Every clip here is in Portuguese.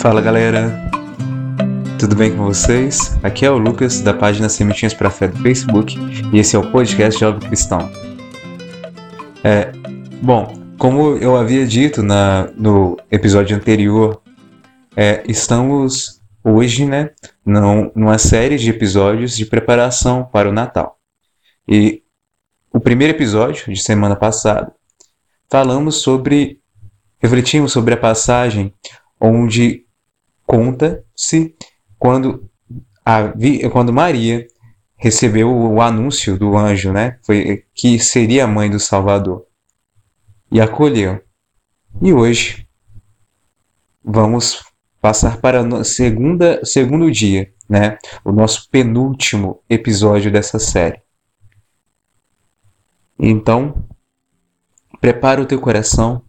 Fala galera, tudo bem com vocês? Aqui é o Lucas da página Sementinhas para Fé do Facebook e esse é o podcast Jovem Cristão. É, bom, como eu havia dito na, no episódio anterior, é, estamos hoje, né, num, numa série de episódios de preparação para o Natal. E o primeiro episódio de semana passada falamos sobre refletimos sobre a passagem onde conta-se quando, a, quando Maria recebeu o anúncio do anjo, né? Foi, que seria a mãe do Salvador. E acolheu. E hoje vamos passar para o segunda, segundo dia, né? O nosso penúltimo episódio dessa série. Então, prepara o teu coração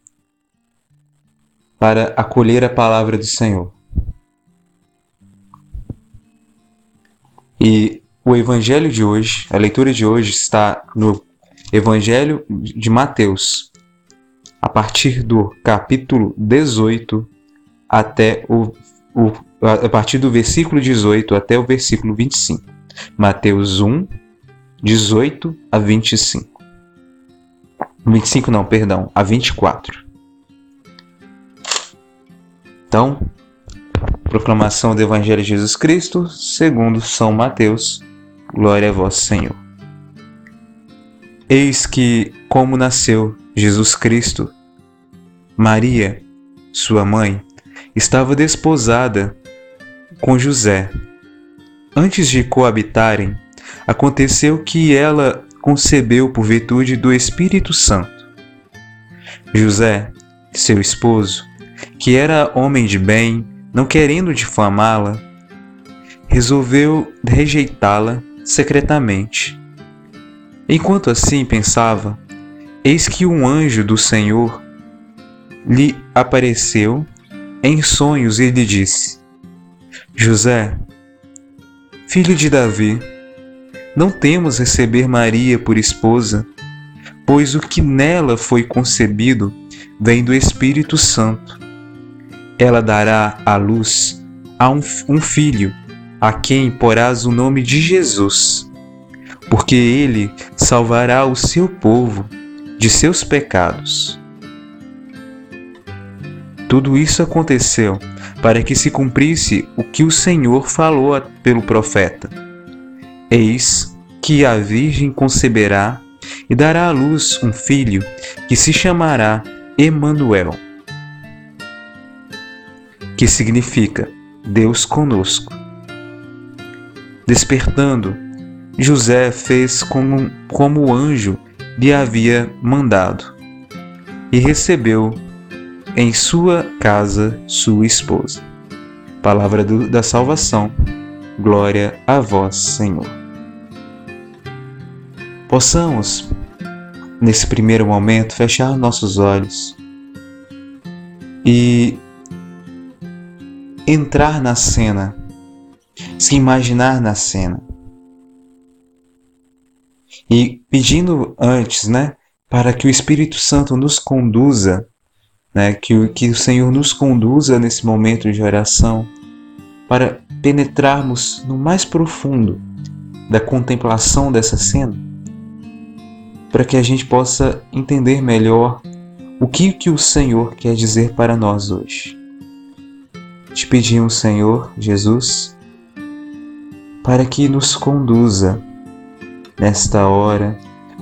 para acolher a palavra do Senhor. E o evangelho de hoje, a leitura de hoje está no Evangelho de Mateus, a partir do capítulo 18 até o, o a partir do versículo 18 até o versículo 25. Mateus 1, 18 a 25. 25 não, perdão, a 24. Então, proclamação do Evangelho de Jesus Cristo, segundo São Mateus. Glória a vós, Senhor. Eis que, como nasceu Jesus Cristo, Maria, sua mãe, estava desposada com José. Antes de coabitarem, aconteceu que ela concebeu por virtude do Espírito Santo. José, seu esposo, que era homem de bem, não querendo difamá-la, resolveu rejeitá-la secretamente. Enquanto assim pensava, eis que um anjo do Senhor lhe apareceu em sonhos e lhe disse: José, filho de Davi, não temos receber Maria por esposa, pois o que nela foi concebido vem do Espírito Santo ela dará à luz a um, um filho, a quem porás o nome de Jesus, porque ele salvará o seu povo de seus pecados. Tudo isso aconteceu para que se cumprisse o que o Senhor falou pelo profeta. Eis que a Virgem conceberá e dará à luz um filho que se chamará Emanuel que significa Deus conosco. Despertando, José fez como, como o anjo lhe havia mandado e recebeu em sua casa sua esposa. Palavra do, da salvação, glória a vós, Senhor. Possamos, nesse primeiro momento, fechar nossos olhos e entrar na cena, se imaginar na cena. E pedindo antes, né, para que o Espírito Santo nos conduza, né, que, que o Senhor nos conduza nesse momento de oração, para penetrarmos no mais profundo da contemplação dessa cena, para que a gente possa entender melhor o que, que o Senhor quer dizer para nós hoje. Te pedimos, Senhor Jesus, para que nos conduza nesta hora,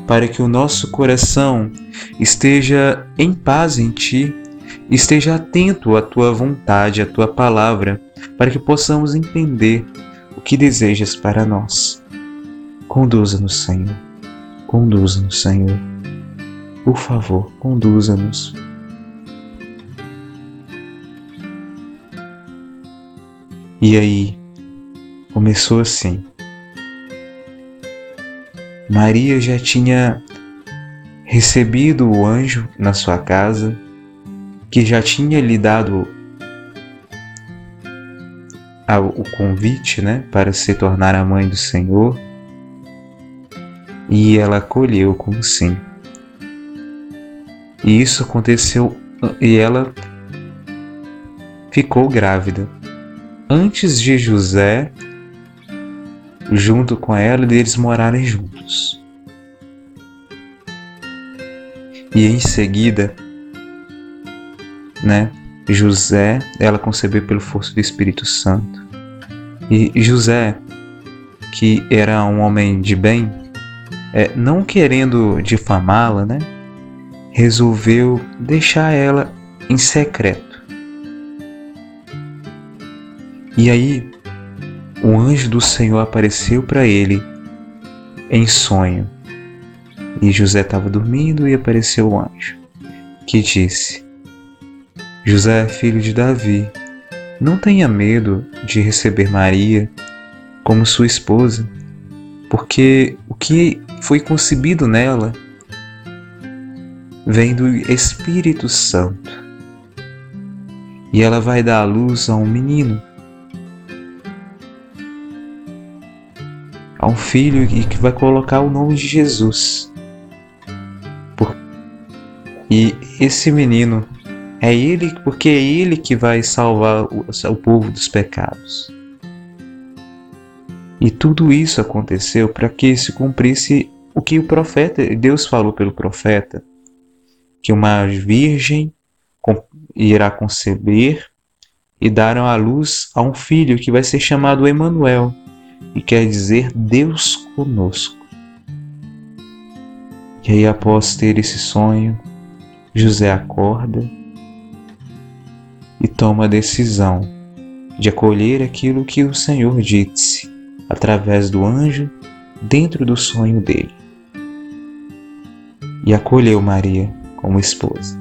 para que o nosso coração esteja em paz em Ti, esteja atento à Tua vontade, à Tua palavra, para que possamos entender o que desejas para nós. Conduza-nos, Senhor. Conduza-nos, Senhor. Por favor, conduza-nos E aí, começou assim. Maria já tinha recebido o anjo na sua casa, que já tinha lhe dado o convite né, para se tornar a mãe do Senhor, e ela acolheu como sim. E isso aconteceu, e ela ficou grávida. Antes de José, junto com ela, deles morarem juntos. E em seguida, né, José, ela concebeu pelo força do Espírito Santo. E José, que era um homem de bem, é, não querendo difamá-la, né, resolveu deixar ela em secreto. E aí, o anjo do Senhor apareceu para ele em sonho. E José estava dormindo e apareceu o anjo, que disse: José, filho de Davi, não tenha medo de receber Maria como sua esposa, porque o que foi concebido nela vem do Espírito Santo. E ela vai dar à luz a um menino, a um filho e que vai colocar o nome de Jesus. E esse menino é ele, porque é ele que vai salvar o, o povo dos pecados. E tudo isso aconteceu para que se cumprisse o que o profeta, Deus falou pelo profeta, que uma virgem irá conceber e dar à luz a um filho que vai ser chamado Emanuel, e quer dizer Deus conosco. E aí após ter esse sonho, José acorda e toma a decisão de acolher aquilo que o Senhor disse através do anjo dentro do sonho dele. E acolheu Maria como esposa.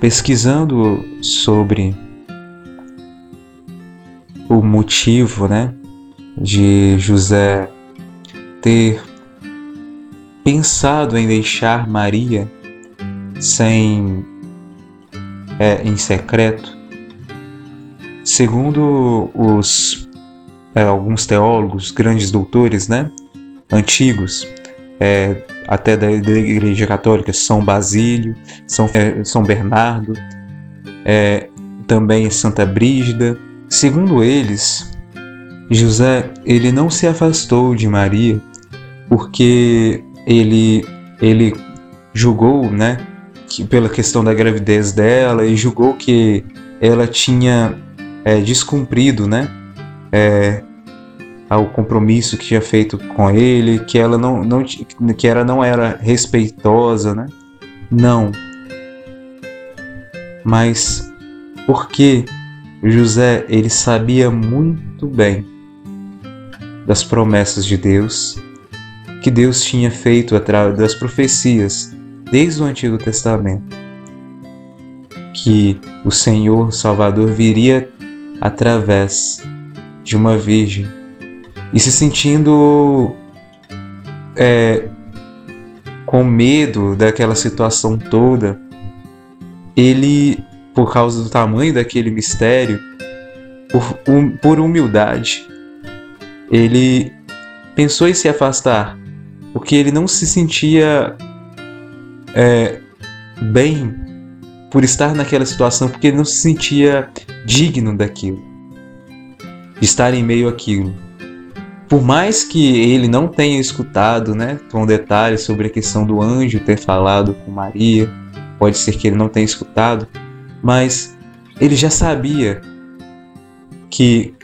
Pesquisando sobre o motivo, né, de José ter pensado em deixar Maria sem é, em secreto, segundo os é, alguns teólogos, grandes doutores, né, antigos, é, até da, Igreja Católica, São Basílio, São, é, São Bernardo, é, também Santa Brígida. Segundo eles, José ele não se afastou de Maria porque ele ele julgou, né, que, pela questão da gravidez dela e julgou que ela tinha é, descumprido, né, é, ao compromisso que tinha feito com ele, que ela não, não que ela não era respeitosa, né? Não. Mas porque José ele sabia muito bem das promessas de Deus que Deus tinha feito através das profecias desde o Antigo Testamento, que o Senhor Salvador viria através de uma virgem. E se sentindo é, com medo daquela situação toda, ele, por causa do tamanho daquele mistério, por, um, por humildade, ele pensou em se afastar porque ele não se sentia é, bem por estar naquela situação, porque ele não se sentia digno daquilo, de estar em meio àquilo. Por mais que ele não tenha escutado, né, com detalhes sobre a questão do anjo ter falado com Maria, pode ser que ele não tenha escutado, mas ele já sabia que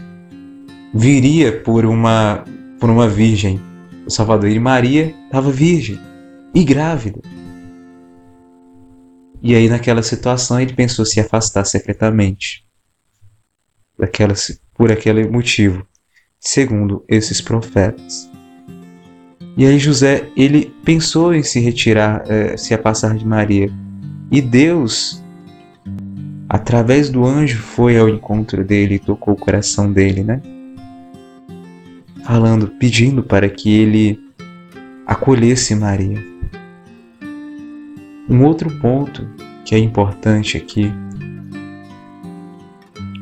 viria por uma por uma virgem o Salvador. E Maria estava virgem e grávida. E aí, naquela situação, ele pensou se afastar secretamente daquela, por aquele motivo, segundo esses profetas. E aí José ele pensou em se retirar, eh, se afastar de Maria. E Deus, através do anjo, foi ao encontro dele e tocou o coração dele, né? falando, pedindo para que ele acolhesse Maria. Um outro ponto que é importante aqui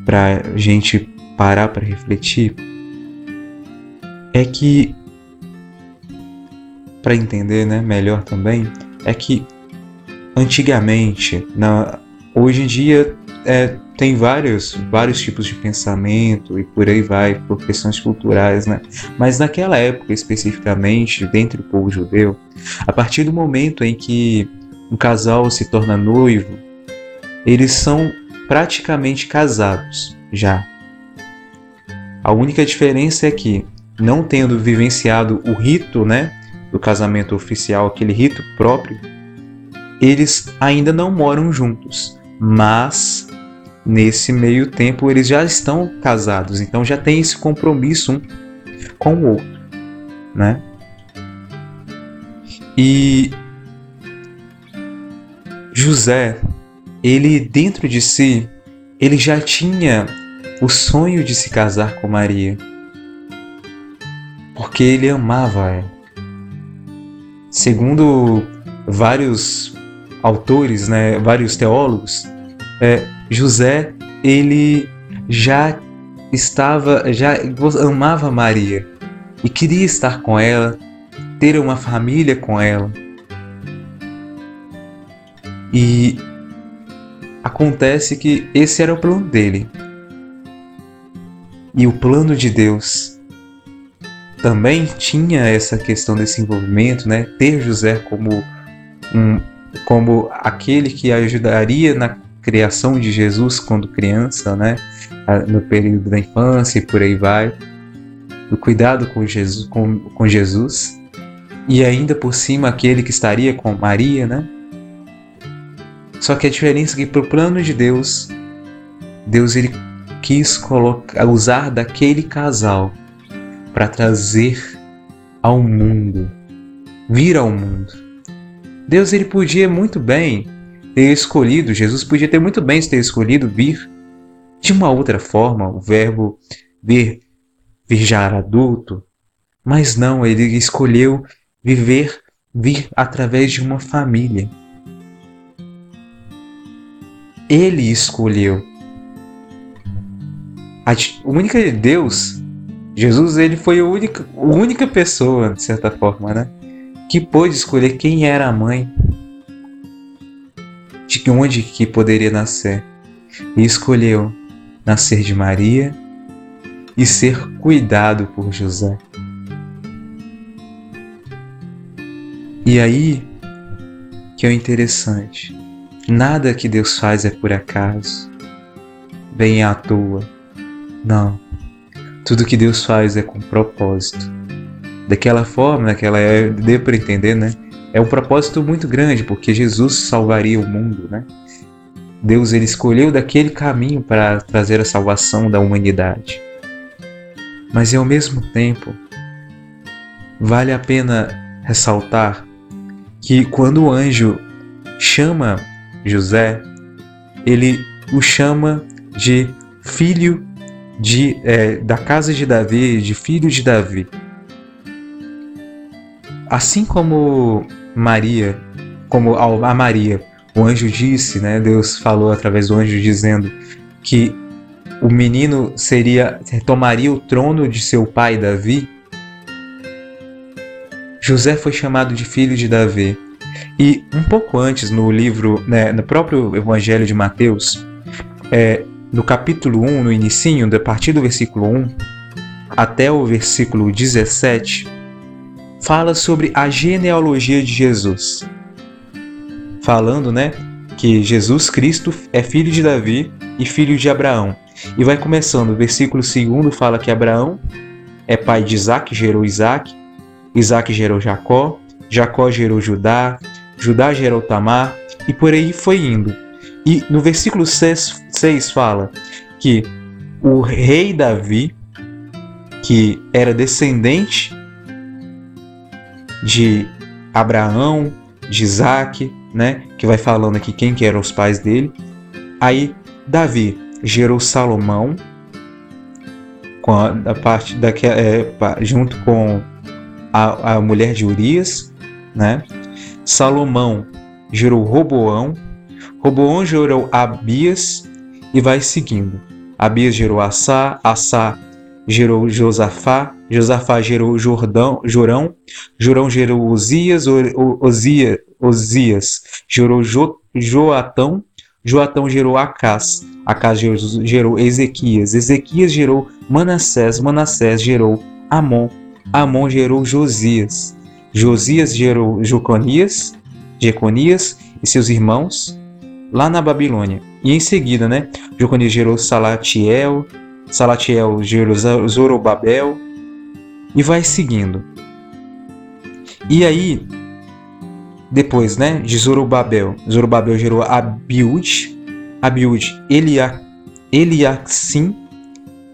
para a gente parar para refletir é que para entender, né, melhor também, é que antigamente, na, hoje em dia é, tem vários, vários tipos de pensamento e por aí vai, por questões culturais, né? Mas naquela época especificamente, dentro do povo judeu, a partir do momento em que um casal se torna noivo, eles são praticamente casados já. A única diferença é que, não tendo vivenciado o rito, né, do casamento oficial, aquele rito próprio, eles ainda não moram juntos, mas nesse meio tempo eles já estão casados, então já tem esse compromisso um com o outro, né? E José, ele dentro de si, ele já tinha o sonho de se casar com Maria, porque ele amava ela. Segundo vários autores, né, vários teólogos, é, José ele já estava, já amava Maria e queria estar com ela, ter uma família com ela. E acontece que esse era o plano dele. E o plano de Deus também tinha essa questão desse envolvimento, né? Ter José como um como aquele que ajudaria na criação de Jesus quando criança, né? No período da infância e por aí vai. O cuidado com Jesus, com, com Jesus. E ainda por cima aquele que estaria com Maria, né? Só que a diferença é que pro plano de Deus, Deus ele quis colocar, usar daquele casal para trazer ao mundo, vir ao mundo. Deus ele podia muito bem ter escolhido, Jesus podia ter muito bem ter escolhido vir de uma outra forma, o verbo vir, vir já adulto, mas não, ele escolheu viver, vir através de uma família. Ele escolheu. A única de Deus, Jesus, ele foi a única, a única pessoa, de certa forma, né? Que pôde escolher quem era a mãe de onde que poderia nascer, e escolheu nascer de Maria e ser cuidado por José. E aí que é o interessante. Nada que Deus faz é por acaso, vem à toa. Não. Tudo que Deus faz é com propósito. Daquela forma, daquela deu para entender, né? É um propósito muito grande, porque Jesus salvaria o mundo, né? Deus ele escolheu daquele caminho para trazer a salvação da humanidade. Mas ao mesmo tempo, vale a pena ressaltar que quando o anjo chama José, ele o chama de filho de, é, da casa de Davi, de filho de Davi. Assim como Maria, como a Maria, o anjo disse, né? Deus falou através do anjo dizendo que o menino seria tomaria o trono de seu pai Davi. José foi chamado de filho de Davi. E um pouco antes, no livro, né, no próprio Evangelho de Mateus, é, no capítulo 1, no inicinho, a partir do versículo 1 até o versículo 17, fala sobre a genealogia de Jesus. Falando, né, que Jesus Cristo é filho de Davi e filho de Abraão. E vai começando, o versículo 2 fala que Abraão é pai de Isaac, gerou Isaac, Isaac gerou Jacó, Jacó gerou Judá, Judá gerou Tamar, e por aí foi indo. E no versículo 6, 6 fala que o rei Davi, que era descendente de Abraão, de Isaac, né? Que vai falando aqui quem que eram os pais dele. Aí Davi gerou Salomão com a, a parte da é, junto com a, a mulher de Urias, né? Salomão gerou Roboão, Roboão gerou Abias e vai seguindo. Abias gerou Assá, Assá gerou Josafá, Josafá gerou Jordão, Jorão, Jorão gerou Osias, Osia, Osias gerou jo, Joatão, Joatão gerou Acás, Acás gerou, gerou Ezequias, Ezequias gerou Manassés, Manassés gerou Amon, Amon gerou Josias, Josias gerou Joconias, Jeconias e seus irmãos lá na Babilônia. E em seguida, né, Joconias gerou Salatiel, Salatiel gerou Zorobabel e vai seguindo. E aí, depois, né, de Zorobabel, Zorobabel gerou Abiúde, Abiúde, Elia, Eliasim,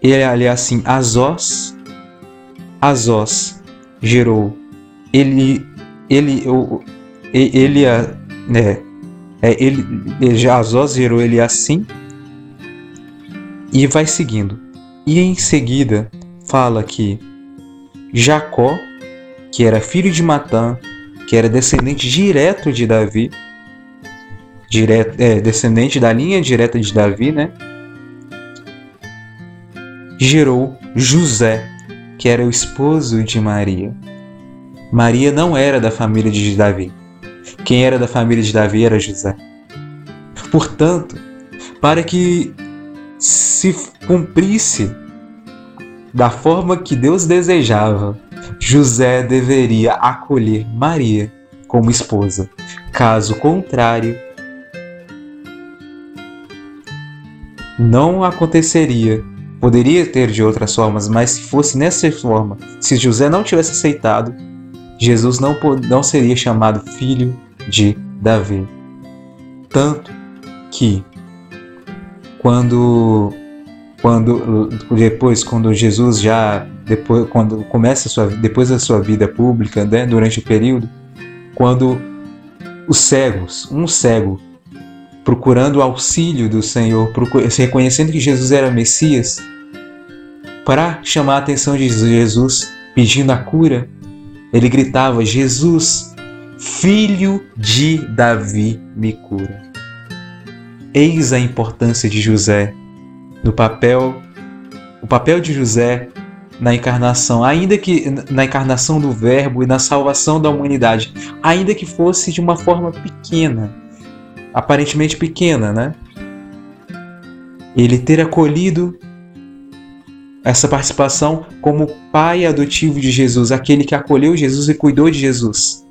Eliasim, Azós, Azós gerou ele, ele, o, Elia, né, é, ele, Azós gerou Eliasim e vai seguindo. E em seguida fala que Jacó, que era filho de Matã, que era descendente direto de Davi, direto, é, descendente da linha direta de Davi, né? Gerou José, que era o esposo de Maria. Maria não era da família de Davi. Quem era da família de Davi era José. Portanto, para que se cumprisse da forma que Deus desejava, José deveria acolher Maria como esposa. Caso contrário, não aconteceria. Poderia ter de outras formas, mas se fosse nessa forma, se José não tivesse aceitado, Jesus não, não seria chamado filho de Davi. Tanto que quando quando depois quando Jesus já depois quando começa sua depois da sua vida pública, né, durante o período, quando os cegos, um cego procurando o auxílio do Senhor, reconhecendo que Jesus era Messias, para chamar a atenção de Jesus, pedindo a cura, ele gritava: Jesus, filho de Davi, me cura. Eis a importância de José no papel, o papel de José na encarnação, ainda que na encarnação do Verbo e na salvação da humanidade, ainda que fosse de uma forma pequena, aparentemente pequena, né? Ele ter acolhido essa participação como pai adotivo de Jesus, aquele que acolheu Jesus e cuidou de Jesus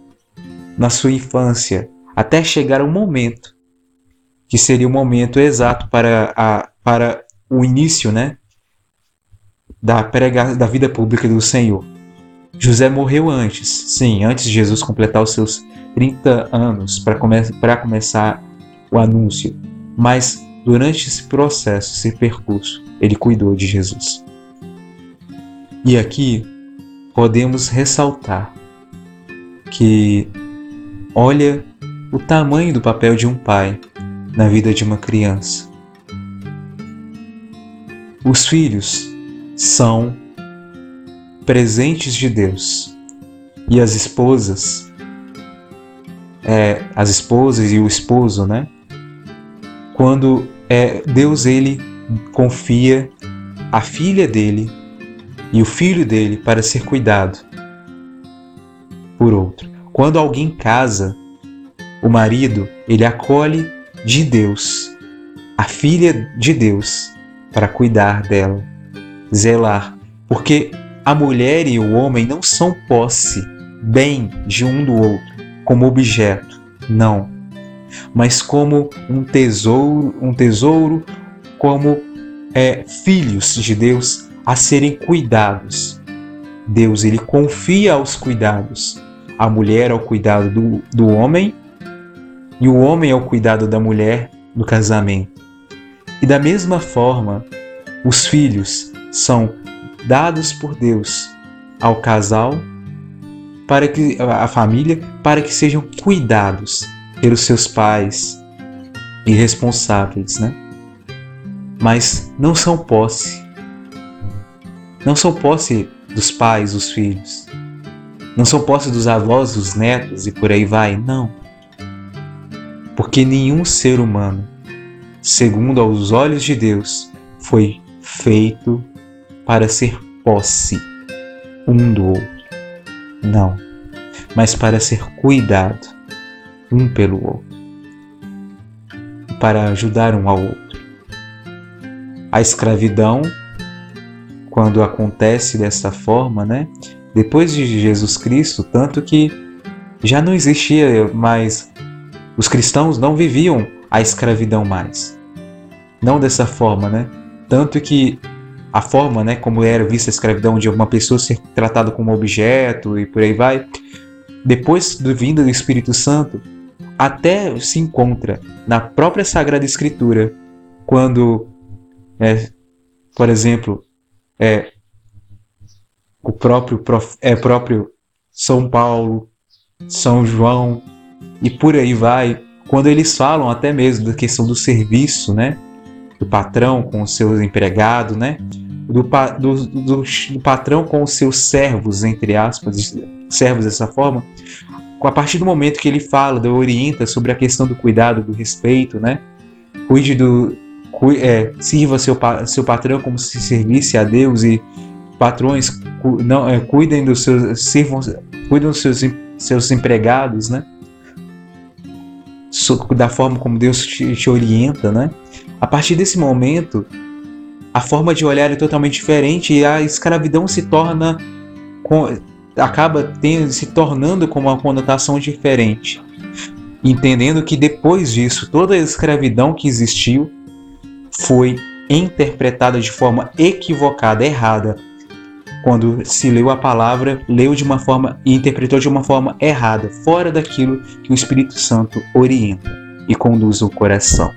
na sua infância, até chegar o momento que seria o momento exato para, a, para o início, né, da, prega, da vida pública do Senhor. José morreu antes, sim, antes de Jesus completar os seus 30 anos para come começar o anúncio. Mas durante esse processo, esse percurso, ele cuidou de Jesus. E aqui podemos ressaltar que olha o tamanho do papel de um pai na vida de uma criança. Os filhos são presentes de Deus. E as esposas, é, as esposas e o esposo, né? Quando é, Deus ele confia a filha dele e o filho dele para ser cuidado por outro. Quando alguém casa, o marido ele acolhe de Deus a filha de Deus para cuidar dela zelar, porque a mulher e o homem não são posse, bem de um do outro, como objeto, não, mas como um tesouro, um tesouro, como é, filhos de Deus a serem cuidados. Deus ele confia aos cuidados, a mulher ao cuidado do, do homem e o homem ao cuidado da mulher no casamento. E da mesma forma, os filhos são dados por Deus ao casal para que a família para que sejam cuidados pelos seus pais e responsáveis, né? Mas não são posse. Não são posse dos pais, dos filhos. Não são posse dos avós, dos netos e por aí vai, não. Porque nenhum ser humano, segundo aos olhos de Deus, foi feito para ser posse um do outro. Não, mas para ser cuidado. um pelo outro, para ajudar um ao outro. A escravidão, quando acontece dessa forma, né? Depois de Jesus Cristo, tanto que já não existia mais, os cristãos não viviam a escravidão mais. Não dessa forma, né? Tanto que a forma, né, como era vista a escravidão de uma pessoa ser tratada como objeto e por aí vai, depois do vindo do Espírito Santo, até se encontra na própria Sagrada Escritura, quando, é, por exemplo, é, o próprio, é, próprio São Paulo, São João e por aí vai, quando eles falam até mesmo da questão do serviço, né? Do patrão com os seus empregados, né? Do, do, do, do patrão com os seus servos, entre aspas, servos dessa forma, a partir do momento que ele fala, orienta sobre a questão do cuidado, do respeito, né? Cuide do. Cu, é, sirva seu, seu patrão como se servisse a Deus e patrões cu, não, é, cuidem dos seus. Sirvam, cuidem dos seus, seus empregados, né? Da forma como Deus te, te orienta, né? A partir desse momento, a forma de olhar é totalmente diferente e a escravidão se torna acaba tendo, se tornando com uma conotação diferente. Entendendo que depois disso, toda a escravidão que existiu foi interpretada de forma equivocada, errada. Quando se leu a palavra, leu de uma forma e interpretou de uma forma errada, fora daquilo que o Espírito Santo orienta e conduz o coração.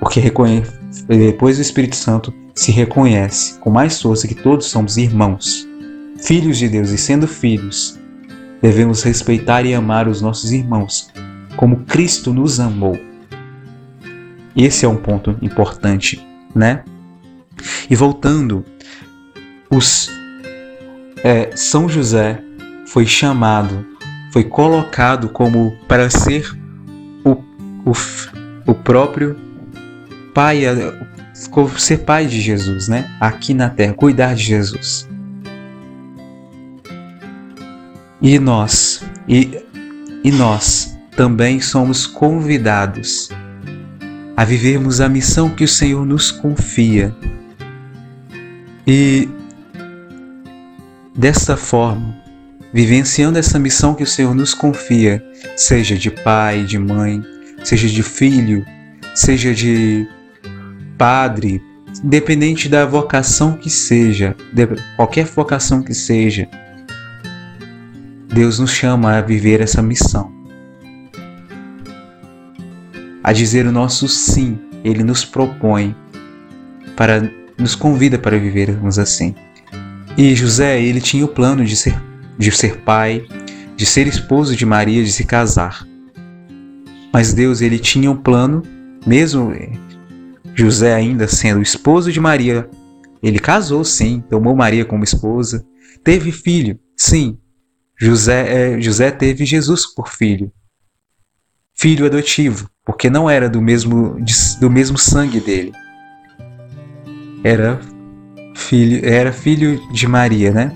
Porque depois do Espírito Santo se reconhece com mais força que todos somos irmãos filhos de Deus e sendo filhos, devemos respeitar e amar os nossos irmãos como Cristo nos amou. Esse é um ponto importante, né? E voltando, os, é, São José foi chamado, foi colocado como para ser o, o, o próprio pai, ser pai de Jesus, né? Aqui na terra, cuidar de Jesus. E nós, e, e nós também somos convidados a vivermos a missão que o Senhor nos confia. E dessa forma, vivenciando essa missão que o Senhor nos confia, seja de pai, de mãe, seja de filho, seja de padre, independente da vocação que seja, qualquer vocação que seja, Deus nos chama a viver essa missão. A dizer o nosso sim, Ele nos propõe, para nos convida para vivermos assim. E José, ele tinha o plano de ser, de ser pai, de ser esposo de Maria, de se casar. Mas Deus, ele tinha um plano, mesmo José ainda sendo esposo de Maria, ele casou sim, tomou Maria como esposa, teve filho, sim, José, é, José teve Jesus por filho. Filho adotivo, porque não era do mesmo, do mesmo sangue dele. Era filho, era filho de Maria, né?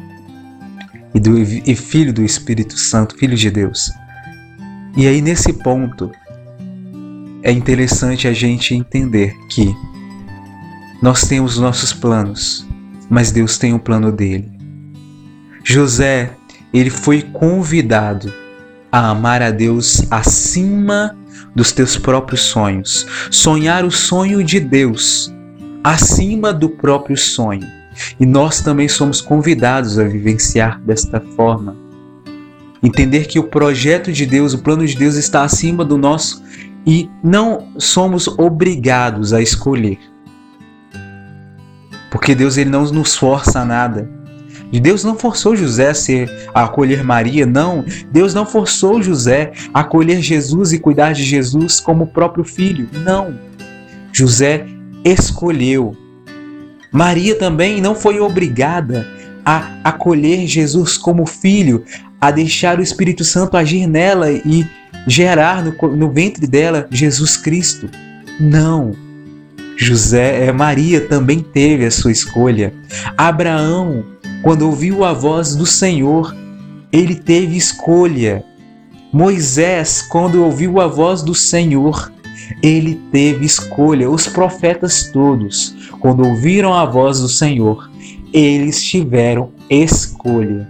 E, do, e filho do Espírito Santo, filho de Deus. E aí, nesse ponto, é interessante a gente entender que nós temos nossos planos, mas Deus tem o um plano dele. José ele foi convidado a amar a Deus acima dos teus próprios sonhos, sonhar o sonho de Deus acima do próprio sonho. E nós também somos convidados a vivenciar desta forma. Entender que o projeto de Deus, o plano de Deus está acima do nosso e não somos obrigados a escolher. Porque Deus ele não nos força a nada. Deus não forçou José a, ser, a acolher Maria, não. Deus não forçou José a acolher Jesus e cuidar de Jesus como o próprio filho, não. José escolheu. Maria também não foi obrigada a acolher Jesus como filho, a deixar o Espírito Santo agir nela e gerar no, no ventre dela Jesus Cristo. Não. José, é, Maria também teve a sua escolha. Abraão quando ouviu a voz do Senhor, ele teve escolha. Moisés, quando ouviu a voz do Senhor, ele teve escolha. Os profetas todos, quando ouviram a voz do Senhor, eles tiveram escolha.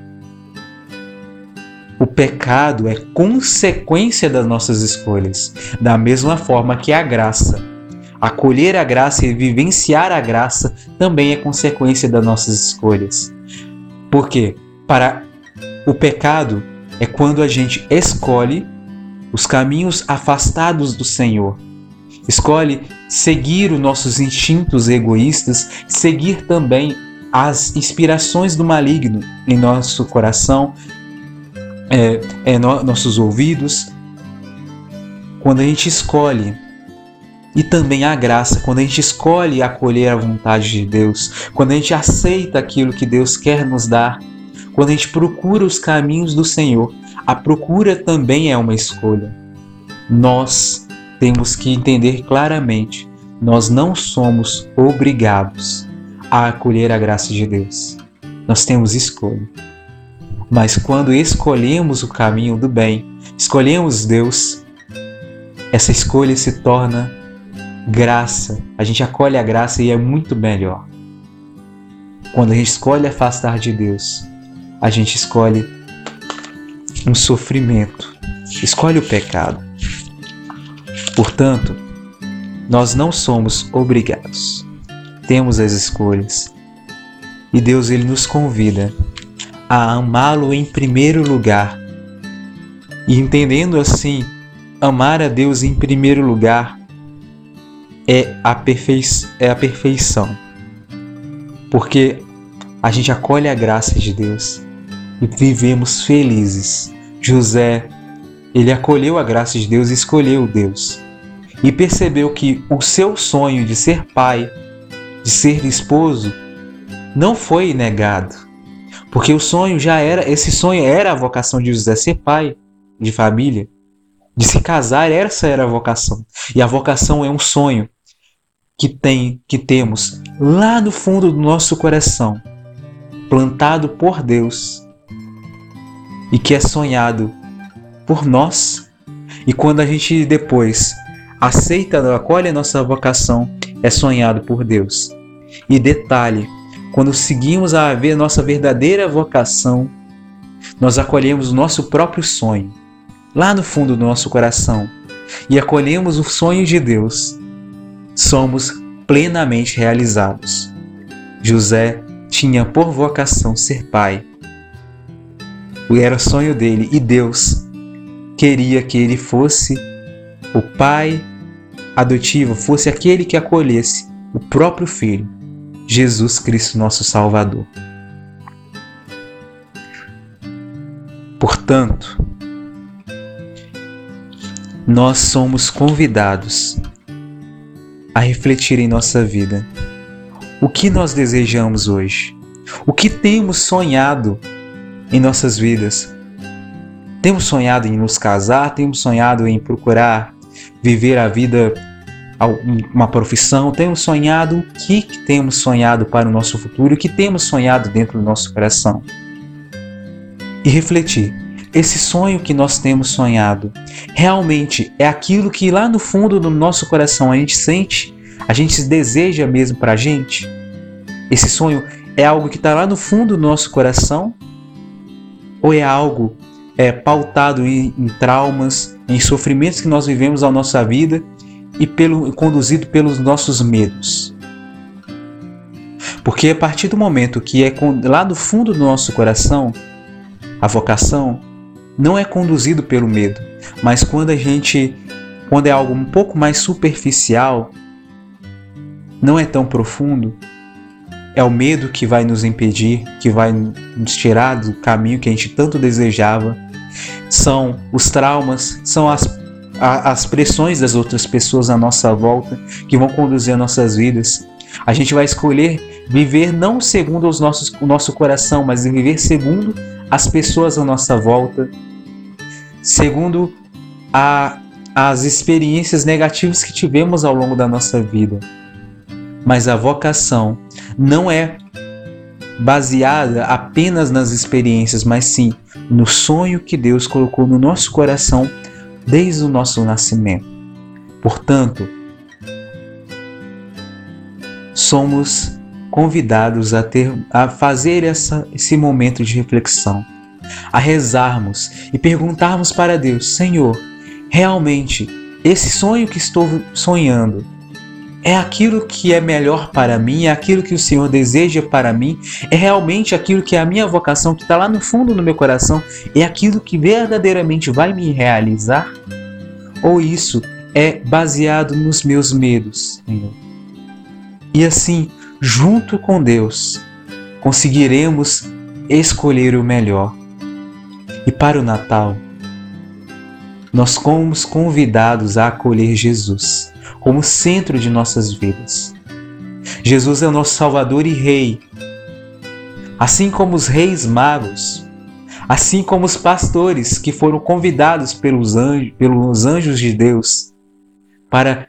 O pecado é consequência das nossas escolhas, da mesma forma que a graça. Acolher a graça e vivenciar a graça também é consequência das nossas escolhas. Porque para o pecado é quando a gente escolhe os caminhos afastados do Senhor. Escolhe seguir os nossos instintos egoístas, seguir também as inspirações do maligno em nosso coração, é, é no, nossos ouvidos. Quando a gente escolhe, e também a graça, quando a gente escolhe acolher a vontade de Deus, quando a gente aceita aquilo que Deus quer nos dar, quando a gente procura os caminhos do Senhor, a procura também é uma escolha. Nós temos que entender claramente, nós não somos obrigados a acolher a graça de Deus. Nós temos escolha. Mas quando escolhemos o caminho do bem, escolhemos Deus, essa escolha se torna graça. A gente acolhe a graça e é muito melhor. Quando a gente escolhe afastar de Deus, a gente escolhe um sofrimento, escolhe o pecado. Portanto, nós não somos obrigados. Temos as escolhas. E Deus ele nos convida a amá-lo em primeiro lugar. E entendendo assim, amar a Deus em primeiro lugar é a, perfei é a perfeição. Porque a gente acolhe a graça de Deus e vivemos felizes. José, ele acolheu a graça de Deus e escolheu Deus. E percebeu que o seu sonho de ser pai, de ser esposo, não foi negado porque o sonho já era, esse sonho era a vocação de José ser pai de família, de se casar, essa era a vocação. E a vocação é um sonho que tem, que temos lá no fundo do nosso coração, plantado por Deus e que é sonhado por nós. E quando a gente depois aceita, acolhe a nossa vocação, é sonhado por Deus. E detalhe, quando seguimos a ver nossa verdadeira vocação, nós acolhemos o nosso próprio sonho, lá no fundo do nosso coração, e acolhemos o sonho de Deus, somos plenamente realizados. José tinha por vocação ser pai. Era o sonho dele e Deus queria que ele fosse o pai adotivo, fosse aquele que acolhesse o próprio filho. Jesus Cristo, nosso Salvador. Portanto, nós somos convidados a refletir em nossa vida o que nós desejamos hoje, o que temos sonhado em nossas vidas. Temos sonhado em nos casar, temos sonhado em procurar viver a vida uma profissão, temos sonhado o que, temos sonhado para o nosso futuro, o que temos sonhado dentro do nosso coração. E refletir, esse sonho que nós temos sonhado realmente é aquilo que lá no fundo do nosso coração a gente sente, a gente deseja mesmo para a gente? Esse sonho é algo que está lá no fundo do nosso coração? Ou é algo é, pautado em, em traumas, em sofrimentos que nós vivemos na nossa vida e pelo, conduzido pelos nossos medos. Porque a partir do momento que é lá do fundo do nosso coração, a vocação não é conduzido pelo medo, mas quando a gente, quando é algo um pouco mais superficial, não é tão profundo, é o medo que vai nos impedir, que vai nos tirar do caminho que a gente tanto desejava. São os traumas, são as a, as pressões das outras pessoas à nossa volta que vão conduzir as nossas vidas. A gente vai escolher viver não segundo os nossos, o nosso coração, mas viver segundo as pessoas à nossa volta, segundo a, as experiências negativas que tivemos ao longo da nossa vida. Mas a vocação não é baseada apenas nas experiências, mas sim no sonho que Deus colocou no nosso coração desde o nosso nascimento. Portanto, somos convidados a ter a fazer essa, esse momento de reflexão, a rezarmos e perguntarmos para Deus, Senhor, realmente esse sonho que estou sonhando é aquilo que é melhor para mim, é aquilo que o Senhor deseja para mim, é realmente aquilo que é a minha vocação, que está lá no fundo do meu coração, é aquilo que verdadeiramente vai me realizar? Ou isso é baseado nos meus medos, Senhor? E assim, junto com Deus, conseguiremos escolher o melhor. E para o Natal, nós somos convidados a acolher Jesus como centro de nossas vidas. Jesus é o nosso Salvador e Rei. Assim como os reis magos, assim como os pastores que foram convidados pelos anjos, pelos anjos de Deus para,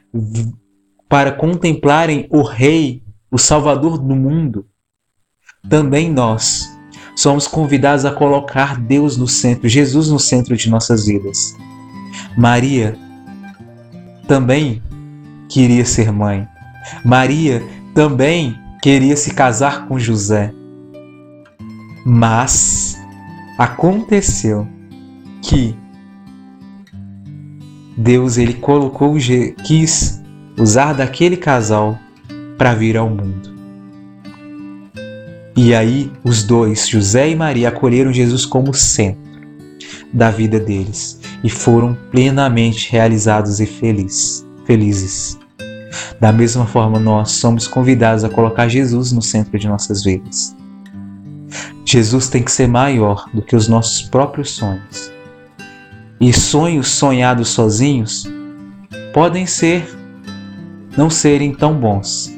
para contemplarem o Rei, o Salvador do mundo, também nós somos convidados a colocar Deus no centro, Jesus no centro de nossas vidas. Maria também queria ser mãe. Maria também queria se casar com José. Mas aconteceu que Deus ele colocou quis usar daquele casal para vir ao mundo. E aí os dois, José e Maria, acolheram Jesus como centro da vida deles e foram plenamente realizados e felizes. felizes. Da mesma forma, nós somos convidados a colocar Jesus no centro de nossas vidas. Jesus tem que ser maior do que os nossos próprios sonhos. E sonhos sonhados sozinhos podem ser não serem tão bons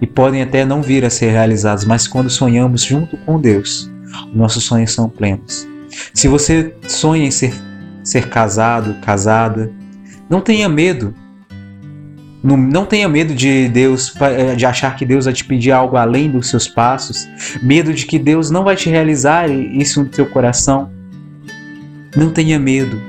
e podem até não vir a ser realizados, mas quando sonhamos junto com Deus, nossos sonhos são plenos. Se você sonha em ser, ser casado, casada, não tenha medo não, não tenha medo de Deus, eh, de achar que Deus vai te pedir algo além dos seus passos, medo de que Deus não vai te realizar isso no teu coração. Não tenha medo.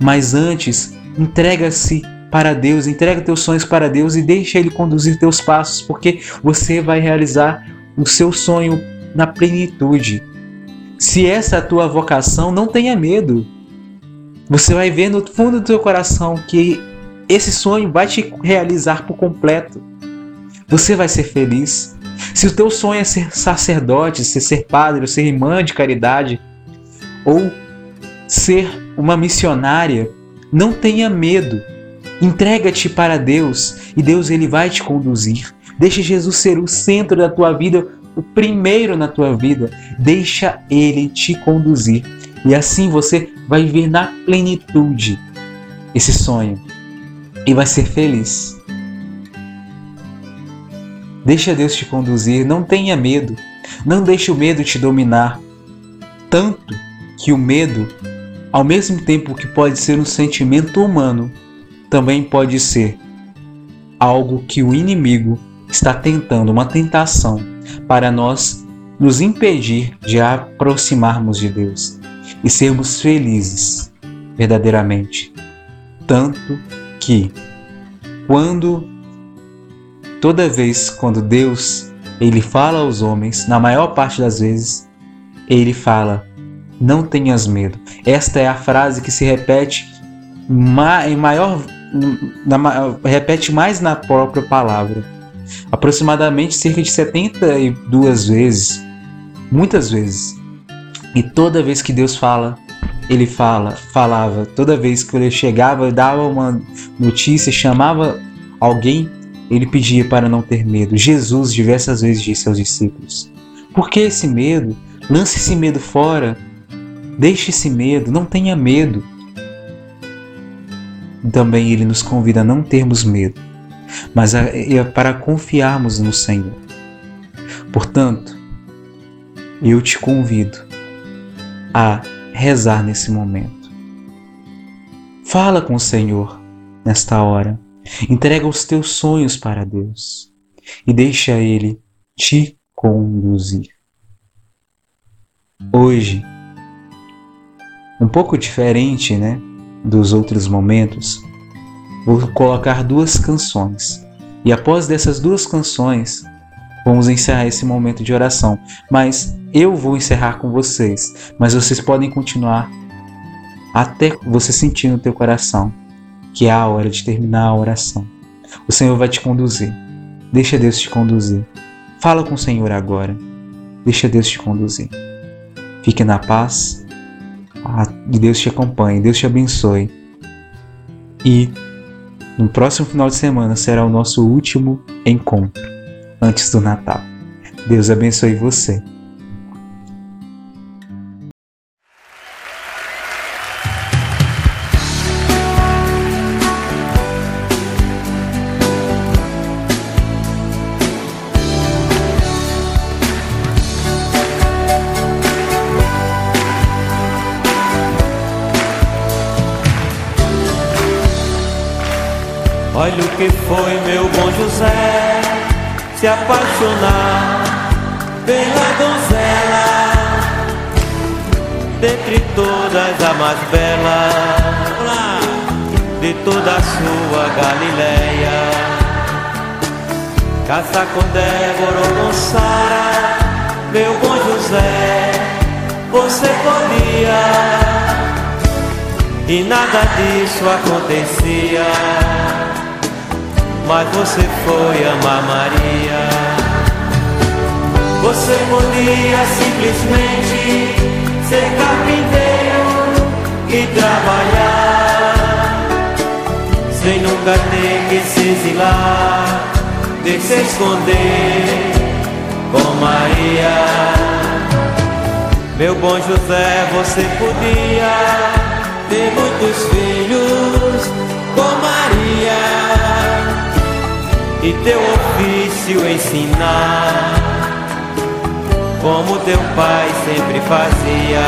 Mas antes, entrega-se para Deus, entrega teus sonhos para Deus e deixa Ele conduzir teus passos, porque você vai realizar o seu sonho na plenitude. Se essa é a tua vocação, não tenha medo. Você vai ver no fundo do teu coração que esse sonho vai te realizar por completo. Você vai ser feliz. Se o teu sonho é ser sacerdote, ser, ser padre, ser irmã de caridade, ou ser uma missionária, não tenha medo. Entrega-te para Deus e Deus ele vai te conduzir. Deixa Jesus ser o centro da tua vida, o primeiro na tua vida. Deixa ele te conduzir. E assim você vai ver na plenitude esse sonho e vai ser feliz. Deixa Deus te conduzir, não tenha medo, não deixe o medo te dominar. Tanto que o medo, ao mesmo tempo que pode ser um sentimento humano, também pode ser algo que o inimigo está tentando, uma tentação para nós nos impedir de aproximarmos de Deus e sermos felizes verdadeiramente. Tanto que quando toda vez quando Deus ele fala aos homens, na maior parte das vezes, ele fala: "Não tenhas medo". Esta é a frase que se repete em maior na, repete mais na própria palavra. Aproximadamente cerca de 72 vezes, muitas vezes. E toda vez que Deus fala, ele fala, falava, toda vez que ele chegava, dava uma notícia, chamava alguém, ele pedia para não ter medo. Jesus diversas vezes disse aos discípulos: Por que esse medo? Lance esse medo fora. Deixe esse medo, não tenha medo. Também ele nos convida a não termos medo, mas a, a, para confiarmos no Senhor. Portanto, eu te convido a rezar nesse momento. Fala com o Senhor nesta hora. Entrega os teus sonhos para Deus e deixa Ele te conduzir. Hoje, um pouco diferente, né, dos outros momentos, vou colocar duas canções. E após dessas duas canções, vamos encerrar esse momento de oração. Mas eu vou encerrar com vocês, mas vocês podem continuar até você sentir no teu coração que é a hora de terminar a oração. O Senhor vai te conduzir. Deixa Deus te conduzir. Fala com o Senhor agora. Deixa Deus te conduzir. Fique na paz. E Deus te acompanhe. Deus te abençoe. E no próximo final de semana será o nosso último encontro antes do Natal. Deus abençoe você. Olha o que foi meu bom José se apaixonar pela donzela, dentre todas a mais bela de toda a sua Galileia. Casar com Débora ou com Sara, meu bom José, você podia. E nada disso acontecia mas você foi amar Maria. Você podia simplesmente ser carpinteiro e trabalhar, sem nunca ter que se exilar, ter que se esconder com Maria. Meu bom José, você podia ter muitos filhos com Maria e teu ofício ensinar, como teu pai sempre fazia.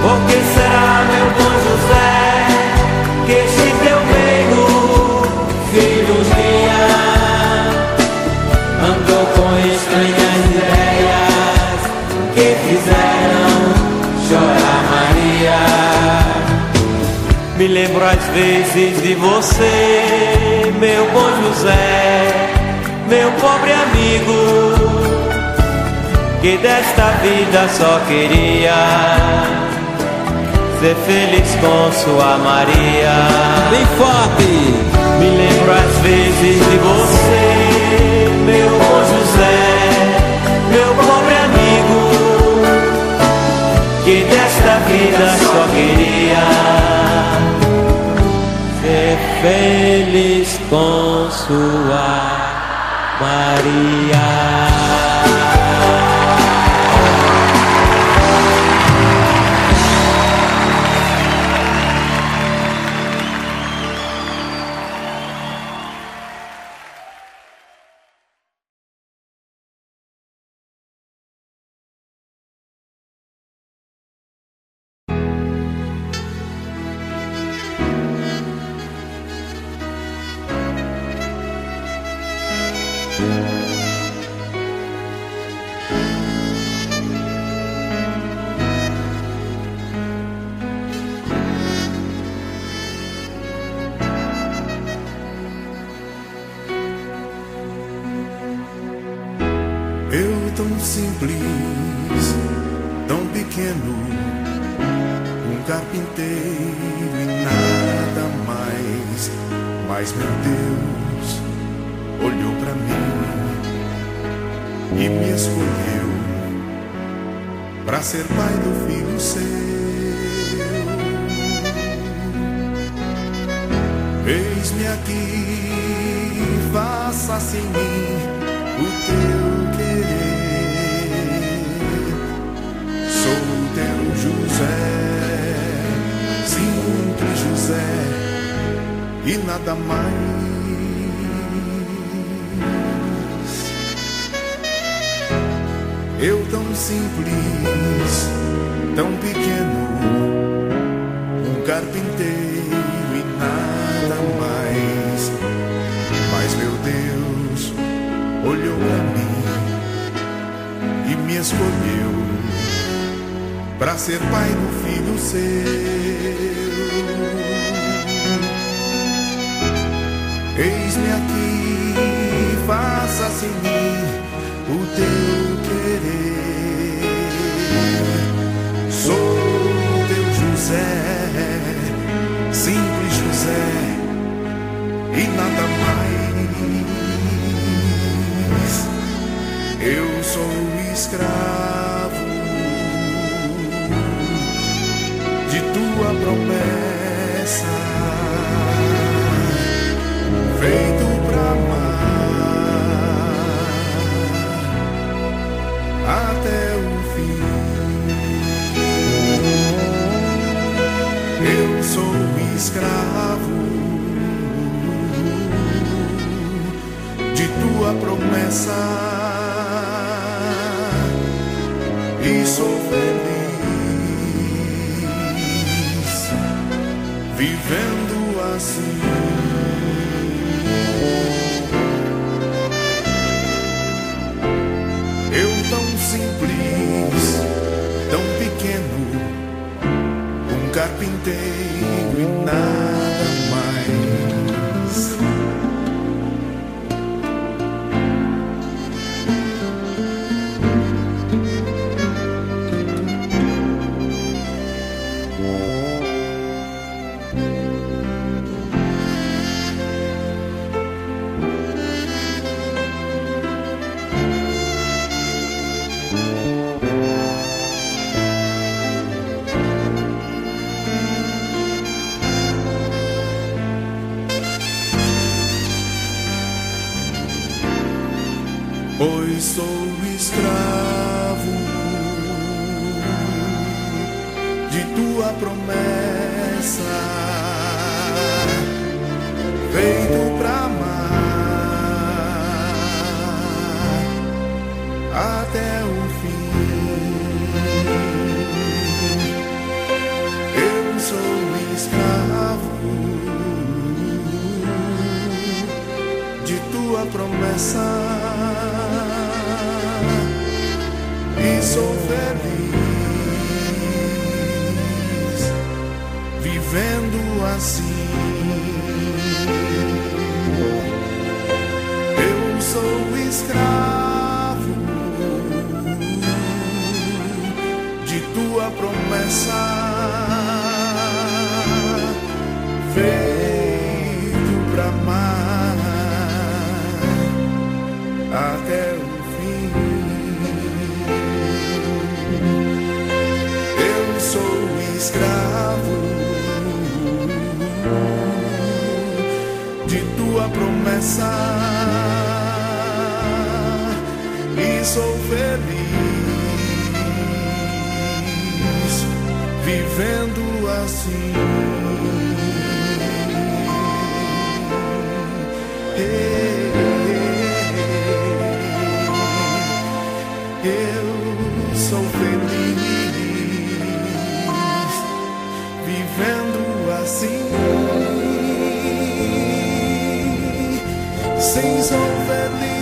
Por que será, meu bom José, que este teu meio, filho guia, andou com estranhas ideias que fizeram chorar Maria? Me lembro às vezes de você meu bom José, meu pobre amigo, que desta vida só queria ser feliz com sua Maria. Bem forte! Me lembro às vezes de você, meu bom José, meu pobre amigo, que desta vida só queria feliz com sua Maria. Me escolheu para ser pai do filho seu. Eis-me aqui, faça-se em mim o teu querer. Sou teu José, simples José, e nada mais. Eu tão simples, tão pequeno, um carpinteiro e nada mais. Mas meu Deus olhou para mim e me escolheu para ser pai do filho seu. Eis-me e nada mais. Eu sou escravo de tua promessa. escravo tua promessa e sou feliz vivendo assim. Eu tão simples, tão pequeno, um carpinteiro e nada. De tua promessa. Feito pra amar até o escravo de tua promessa. E sou feliz vivendo assim. Eu sou feliz. assim sem resolver.